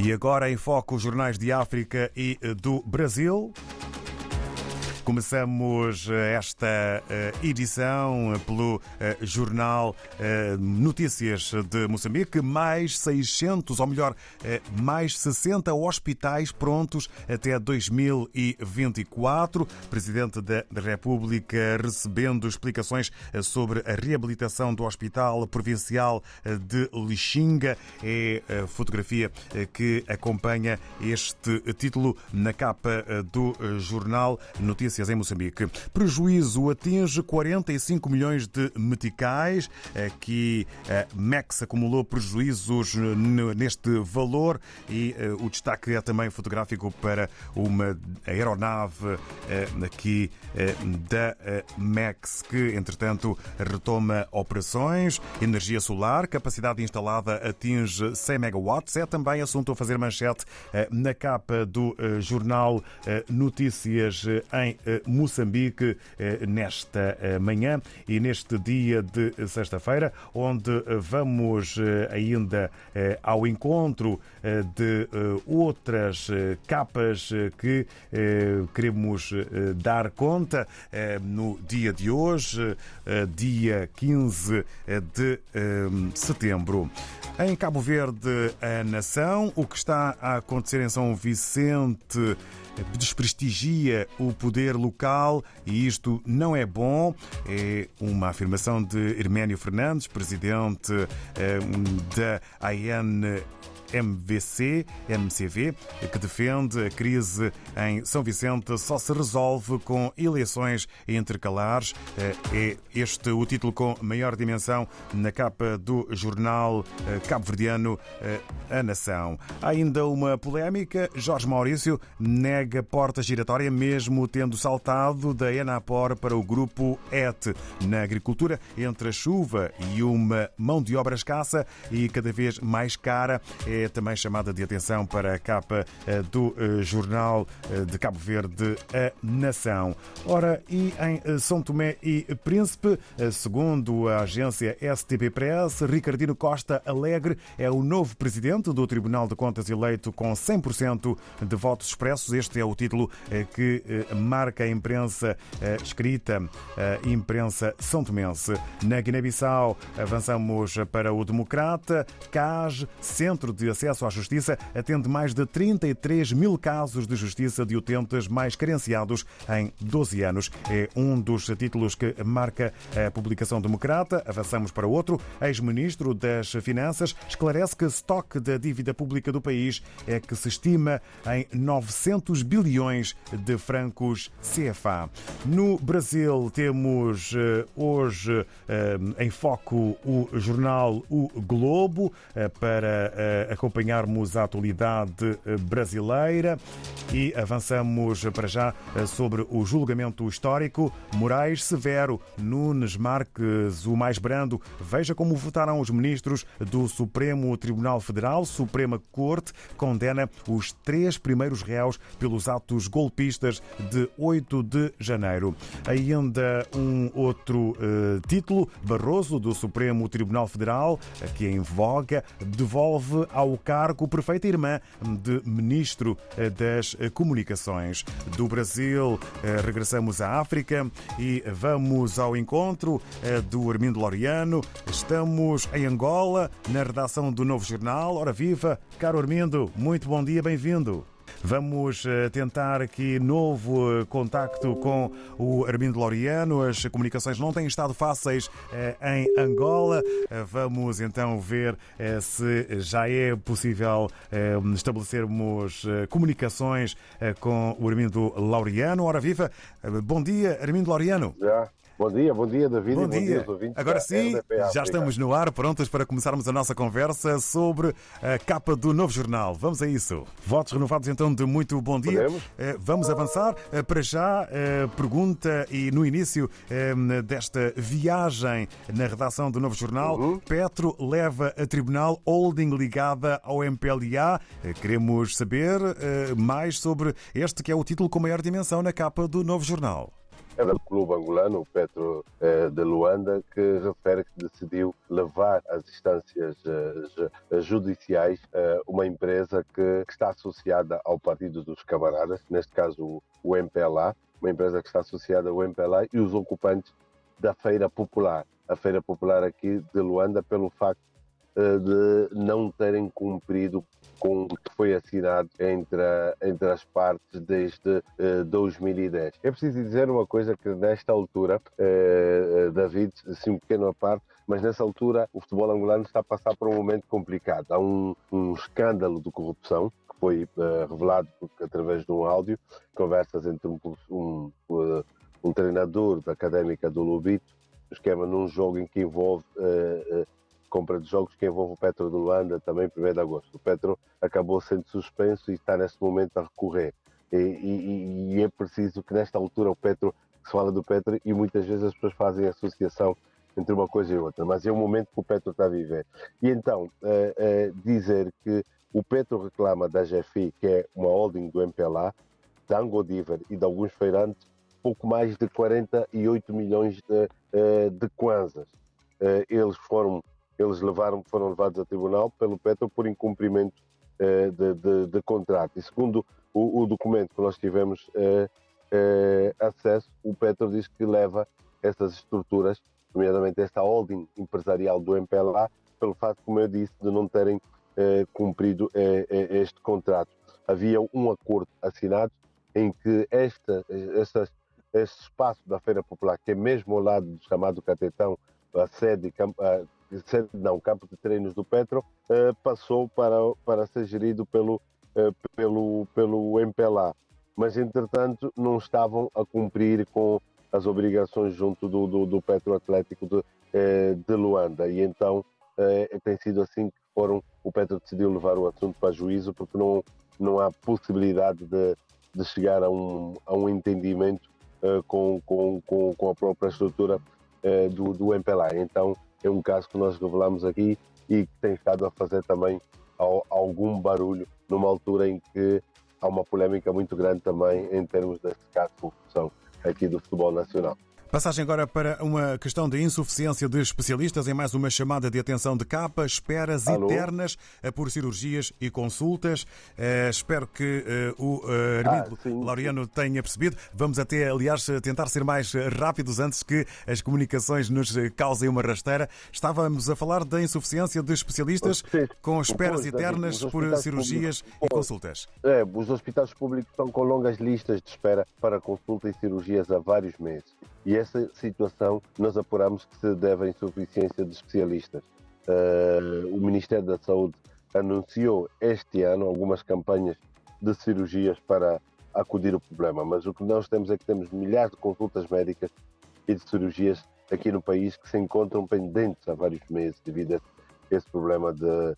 E agora em foco os jornais de África e do Brasil. Começamos eh, esta eh, edição eh, pelo jornal Notícias de Moçambique. Mais 600, ou melhor, mais 60 hospitais prontos até 2024. Presidente da República recebendo explicações sobre a reabilitação do Hospital Provincial de Lixinga. É a fotografia que acompanha este título na capa do jornal Notícias em Moçambique. Prejuízo atinge 45 milhões de meticais. Aqui a MEX acumulou prejuízos neste valor e eh, o destaque é também fotográfico para uma aeronave eh, aqui eh, da MEX que, entretanto, retoma operações. Energia solar, capacidade instalada atinge 100 megawatts. É também assunto a fazer manchete na capa do jornal Notícias em Moçambique eh, nesta eh, manhã e neste dia de sexta-feira, onde vamos eh, ainda ao encontro de outras capas que queremos dar conta no dia de hoje, dia 15 de setembro. Em Cabo Verde, a nação, o que está a acontecer em São Vicente desprestigia o poder local e isto não é bom. É uma afirmação de Herménio Fernandes, presidente eh, da AN MVC, MCV, que defende a crise em São Vicente só se resolve com eleições intercalares. É este o título com maior dimensão na capa do jornal eh, cabo-verdiano eh, A Nação. Há ainda uma polémica. Jorge Maurício nega porta giratória, mesmo tendo saltado da Enapor para o grupo ET. Na agricultura, entre a chuva e uma mão de obra escassa e cada vez mais cara, é é também chamada de atenção para a capa eh, do eh, jornal eh, de Cabo Verde, A Nação. Ora, e em São Tomé e Príncipe, segundo a agência STP Press, Ricardino Costa Alegre é o novo presidente do Tribunal de Contas eleito com 100% de votos expressos. Este é o título que marca a imprensa escrita, a imprensa são tomense. Na Guiné-Bissau, avançamos para o Democrata, CAS, Centro de acesso à justiça atende mais de 33 mil casos de justiça de utentes mais carenciados em 12 anos. É um dos títulos que marca a publicação democrata. Avançamos para outro. Ex-ministro das Finanças esclarece que o estoque da dívida pública do país é que se estima em 900 bilhões de francos CFA. No Brasil temos eh, hoje eh, em foco o jornal O Globo eh, para a acompanharmos a atualidade eh, brasileira e avançamos para já eh, sobre o julgamento histórico. Moraes Severo, Nunes Marques, o mais brando. Veja como votaram os ministros do Supremo Tribunal Federal. Suprema Corte condena os três primeiros réus pelos atos golpistas de 8 de janeiro. Ainda um outro título. Barroso, do Supremo Tribunal Federal, que em voga, devolve ao cargo perfeita irmã de Ministro eh, das Comunicações do Brasil. Eh, regressamos à África e vamos ao encontro eh, do Armindo Laureano. Estamos em Angola, na redação do Novo Jornal. Ora viva, caro Armindo, muito bom dia, bem-vindo. Vamos eh, tentar aqui novo eh, contacto com o Armindo Laureano. As comunicações não têm estado fáceis eh, em Angola. Vamos então ver se já é possível estabelecermos comunicações com o Armindo Laureano. Ora viva! Bom dia, Armindo Laureano. Bom dia, bom dia, David. Bom, bom dia. dia Agora sim, já estamos no ar, prontos para começarmos a nossa conversa sobre a capa do novo jornal. Vamos a isso. Votos renovados então de muito bom dia. Podemos? Eh, vamos avançar. Eh, para já, eh, pergunta e no início desta viagem na redação do novo jornal, uhum. Petro leva a tribunal holding ligada ao MPLA. Queremos saber mais sobre este que é o título com maior dimensão na capa do novo jornal. É do clube angolano, o Petro eh, de Luanda, que refere que decidiu levar às instâncias eh, judiciais eh, uma empresa que, que, está associada ao Partido dos Camaradas, neste caso o MPLA, uma empresa que está associada ao MPLA e os ocupantes da Feira Popular. A Feira Popular aqui de Luanda, pelo facto de não terem cumprido com o que foi assinado entre, entre as partes desde uh, 2010. É preciso dizer uma coisa que nesta altura, uh, David, assim um pequeno parte, mas nessa altura o futebol angolano está a passar por um momento complicado. Há um, um escândalo de corrupção que foi uh, revelado através de um áudio, conversas entre um, um, um treinador da Académica do Lubito, esquema num jogo em que envolve compra de jogos que envolve o Petro de Luanda também 1 de agosto. O Petro acabou sendo suspenso e está neste momento a recorrer. E, e, e é preciso que nesta altura o Petro, se fala do Petro e muitas vezes as pessoas fazem associação entre uma coisa e outra, mas é o momento que o Petro está a viver. E então, é, é, dizer que o Petro reclama da GFI, que é uma holding do MPLA, da Angodiver e de alguns feirantes, pouco mais de 48 milhões de, eh, de kwanzas. Eles foram eles levaram, foram levados a tribunal pelo Petro por incumprimento eh, de, de, de, contrato. E segundo o, o, documento que nós tivemos eh, eh, acesso, o Petro diz que leva essas estruturas, nomeadamente esta holding empresarial do MPLA, pelo fato, como eu disse, de não terem cumprido este contrato. Havia um acordo assinado em que esta, este espaço da Feira Popular, que é mesmo ao lado do chamado Catetão, a sede, não, campo de treinos do Petro, uh, passou para, para ser gerido pelo, uh, pelo, pelo MPLA. Mas, entretanto, não estavam a cumprir com as obrigações junto do, do, do Petro Atlético de, uh, de Luanda. E então tem sido assim que foram, o Petro decidiu levar o assunto para juízo, porque não, não há possibilidade de, de chegar a um, a um entendimento com, com, com, com a própria estrutura do, do MPLA. Então, é um caso que nós revelamos aqui e que tem estado a fazer também algum barulho numa altura em que há uma polémica muito grande também em termos deste caso de corrupção aqui do futebol nacional. Passagem agora para uma questão de insuficiência de especialistas em mais uma chamada de atenção de capa, esperas Alô? eternas por cirurgias e consultas. Uh, espero que uh, o uh, Armindo ah, Laureano tenha percebido. Vamos até, aliás, tentar ser mais rápidos antes que as comunicações nos causem uma rasteira. Estávamos a falar da insuficiência de especialistas com esperas eternas por cirurgias públicos, e consultas. É, os hospitais públicos estão com longas listas de espera para consulta e cirurgias há vários meses. E essa situação nós apuramos que se deve à insuficiência de especialistas. Uh, o Ministério da Saúde anunciou este ano algumas campanhas de cirurgias para acudir o problema, mas o que nós temos é que temos milhares de consultas médicas e de cirurgias aqui no país que se encontram pendentes há vários meses devido a esse problema de,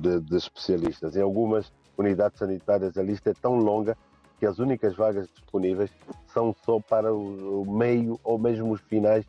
de, de especialistas. Em algumas unidades sanitárias a lista é tão longa que as únicas vagas disponíveis são só para o meio ou mesmo os finais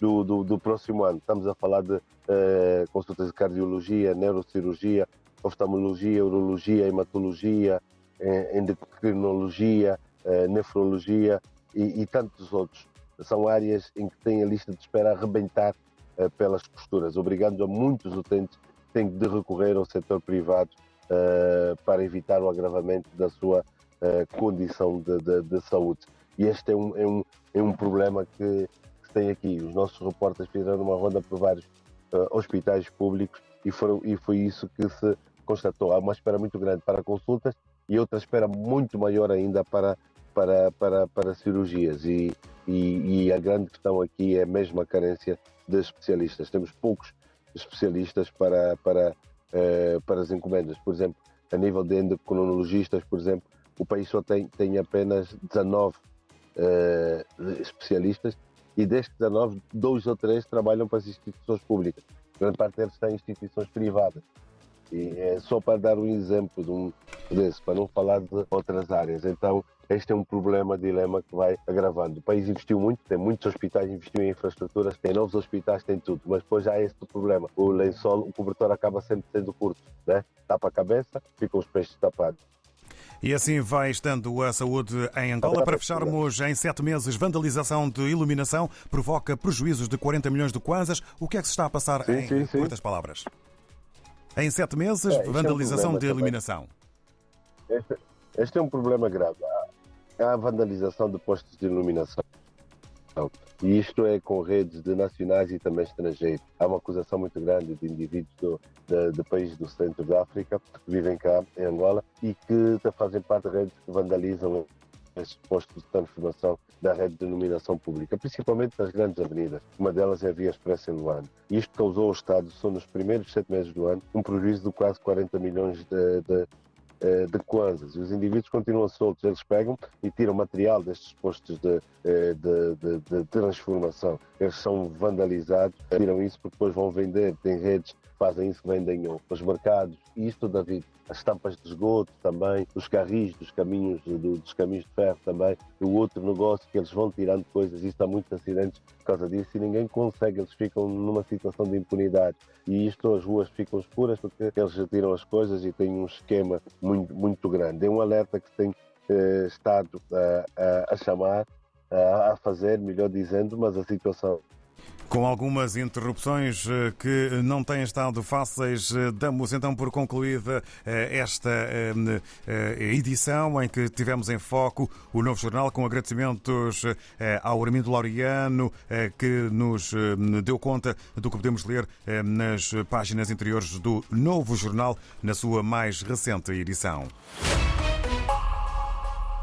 do, do, do próximo ano. Estamos a falar de uh, consultas de cardiologia, neurocirurgia, oftalmologia, urologia, hematologia, eh, endocrinologia, uh, nefrologia e, e, tantos outros. São áreas em que tem a lista de espera a arrebentar uh, pelas costuras, obrigando a muitos utentes que têm de recorrer ao setor privado para evitar o agravamento da sua condição de, de, de, saúde. E este é um, é um, é um problema que, que tem aqui. Os nossos repórteres fizeram uma ronda por vários uh, hospitais públicos e, foram, e foi isso que se constatou. Há uma espera muito grande para consultas e outra espera muito maior ainda para, para, para, para cirurgias. E, e, e a grande questão aqui é mesmo a carência de especialistas. Temos poucos especialistas para, para, uh, para as encomendas. Por exemplo, a nível de endocrinologistas, por exemplo, o país só tem, tem apenas 19 uh, especialistas e destes 19, dois ou três trabalham para as instituições públicas. Grande parte deles está em instituições privadas. E é só para dar um exemplo de um desse, para não falar de outras áreas. Então, este é um problema, dilema que vai agravando. O país investiu muito, tem muitos hospitais, investiu em infraestruturas, tem novos hospitais, tem tudo, mas depois há esse problema. O lençol, o cobertor acaba sempre sendo curto, né? Tapa a cabeça, ficam os peixes tapados. E assim vai estando a saúde em Angola. Para fecharmos em sete meses, vandalização de iluminação provoca prejuízos de 40 milhões de kwanzas. O que é que se está a passar sim, em sim, sim. curtas palavras? Em sete meses, é, vandalização é um de iluminação. Este, este, é um problema grave. Há a vandalização de postos de iluminação. E isto é com redes de nacionais e também estrangeiros. Há uma acusação muito grande de indivíduos do, de, de, países do centro da África que vivem cá em Angola e que fazem parte de redes que vandalizam estes postos de transformação da rede de iluminação pública, principalmente nas grandes avenidas. Uma delas é a Via Expressa em Luanda. Isto causou ao Estado, só nos primeiros sete meses do ano, um prejuízo de quase 40 milhões de, de eh, de kwanzas. E os indivíduos continuam soltos, eles pegam e tiram material destes postos de, eh, de, de, de transformação. Eles são vandalizados, tiram isso porque depois vão vender, tem redes fazem isso, vendem aos mercados. E isto, David, as tampas de esgoto também, os carris dos caminhos, dos caminhos de ferro também, o outro negócio que eles vão tirando coisas, isso há muitos acidentes por causa disso e ninguém consegue, eles ficam numa situação de impunidade. E isto, as ruas ficam escuras porque eles tiram as coisas e têm um esquema muito, muito grande. É um alerta que tem eh, estado a, a, a chamar, a, a fazer, melhor dizendo, mas a situação com algumas interrupções eh, que não têm estado fáceis, eh, damos então por concluída eh, esta edição em que tivemos em foco o novo jornal, com agradecimentos ao Armindo Laureano, que nos deu conta do que podemos ler nas páginas interiores do novo jornal, na sua mais recente edição.